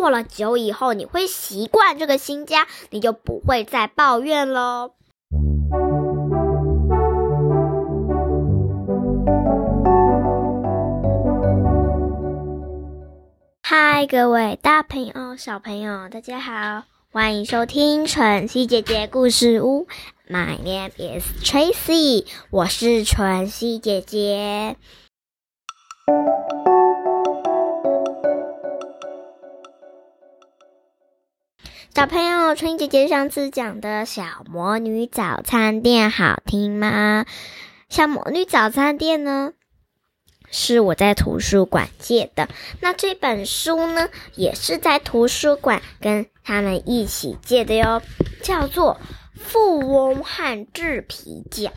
过了久以后，你会习惯这个新家，你就不会再抱怨喽。嗨，各位大朋友、小朋友，大家好，欢迎收听晨曦姐姐故事屋。My name is Tracy，我是晨曦姐姐。小朋友，春姐姐上次讲的小魔女早餐店好听吗？小魔女早餐店呢？是我在图书馆借的，那这本书呢，也是在图书馆跟他们一起借的哟，叫做《富翁和制皮匠》。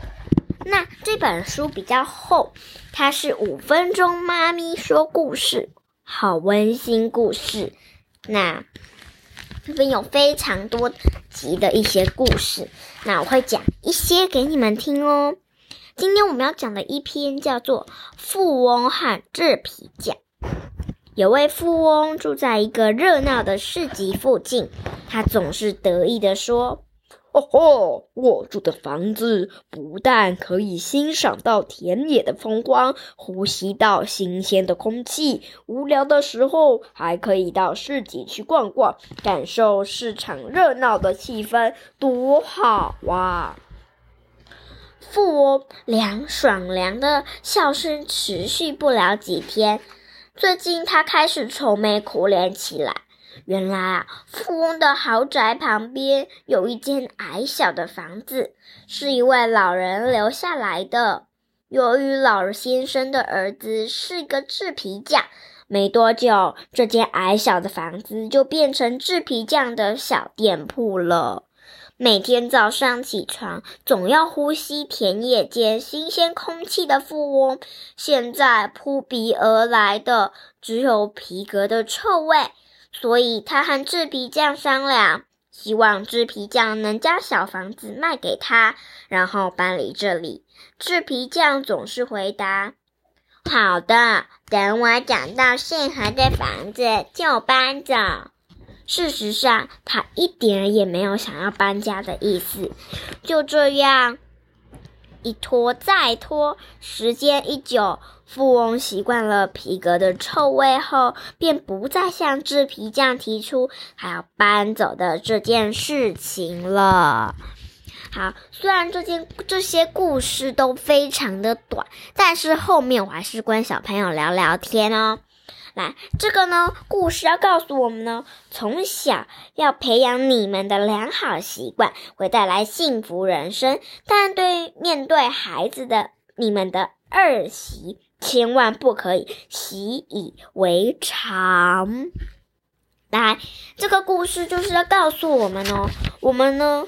那这本书比较厚，它是五分钟妈咪说故事，好温馨故事。那这边有非常多集的一些故事，那我会讲一些给你们听哦。今天我们要讲的一篇叫做《富翁和制皮匠》。有位富翁住在一个热闹的市集附近，他总是得意地说：“哦吼，我住的房子不但可以欣赏到田野的风光，呼吸到新鲜的空气，无聊的时候还可以到市集去逛逛，感受市场热闹的气氛，多好哇！”富翁凉爽凉的笑声持续不了几天，最近他开始愁眉苦脸起来。原来啊，富翁的豪宅旁边有一间矮小的房子，是一位老人留下来的。由于老先生的儿子是个制皮匠，没多久，这间矮小的房子就变成制皮匠的小店铺了。每天早上起床，总要呼吸田野间新鲜空气的富翁，现在扑鼻而来的只有皮革的臭味。所以他和制皮匠商量，希望制皮匠能将小房子卖给他，然后搬离这里。制皮匠总是回答：“好的，等我找到适合的房子就搬走。”事实上，他一点也没有想要搬家的意思。就这样，一拖再拖，时间一久，富翁习惯了皮革的臭味后，便不再向制皮匠提出还要搬走的这件事情了。好，虽然这件这些故事都非常的短，但是后面我还是跟小朋友聊聊天哦。来，这个呢，故事要告诉我们呢，从小要培养你们的良好习惯，会带来幸福人生。但对面对孩子的你们的恶习，千万不可以习以为常。来，这个故事就是要告诉我们哦，我们呢，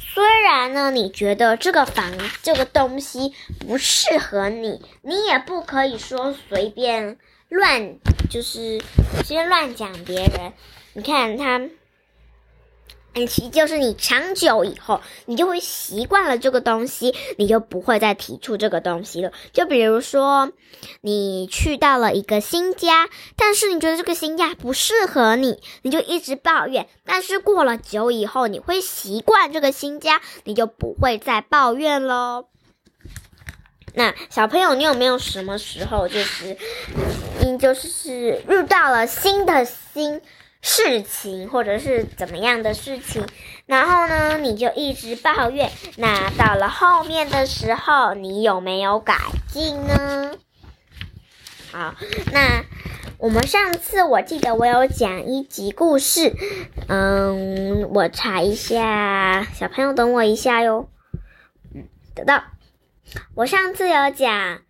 虽然呢，你觉得这个房这个东西不适合你，你也不可以说随便。乱就是先乱讲别人，你看他，其实就是你长久以后，你就会习惯了这个东西，你就不会再提出这个东西了。就比如说，你去到了一个新家，但是你觉得这个新家不适合你，你就一直抱怨。但是过了久以后，你会习惯这个新家，你就不会再抱怨喽。那小朋友，你有没有什么时候就是，你就是遇到了新的新事情，或者是怎么样的事情，然后呢，你就一直抱怨。那到了后面的时候，你有没有改进呢？好，那我们上次我记得我有讲一集故事，嗯，我查一下，小朋友等我一下哟。嗯，得到。我上次有讲，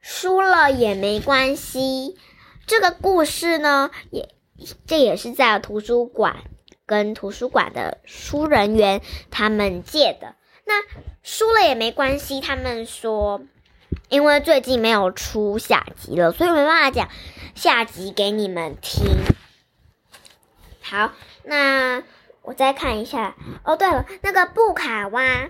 输了也没关系。这个故事呢，也这也是在图书馆跟图书馆的书人员他们借的。那输了也没关系，他们说，因为最近没有出下集了，所以没办法讲下集给你们听。好，那我再看一下。哦，对了，那个布卡蛙。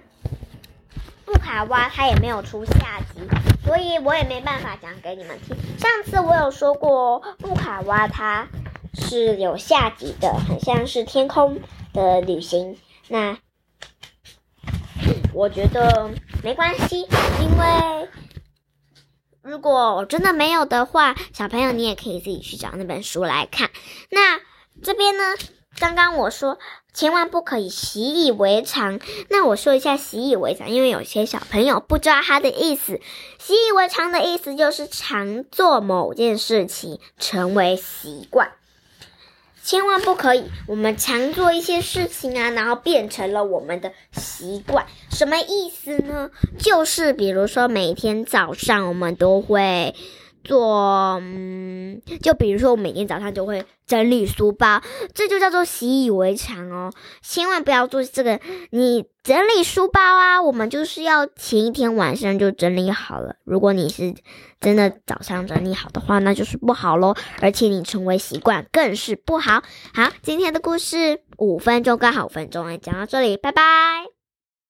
布卡蛙它也没有出下集，所以我也没办法讲给你们听。上次我有说过，布卡蛙它是有下集的，很像是天空的旅行。那我觉得没关系，因为如果真的没有的话，小朋友你也可以自己去找那本书来看。那这边呢，刚刚我说千万不可以习以为常。那我说一下习以为常，因为有些小朋友不知道它的意思。习以为常的意思就是常做某件事情，成为习惯。千万不可以，我们常做一些事情啊，然后变成了我们的习惯。什么意思呢？就是比如说，每天早上我们都会做，嗯，就比如说我每天早上就会整理书包，这就叫做习以为常哦。千万不要做这个，你整理书包啊，我们就是要前一天晚上就整理好了。如果你是真的早上整理好的话，那就是不好喽。而且你成为习惯更是不好。好，今天的故事五分钟刚好五分钟，讲到这里，拜拜。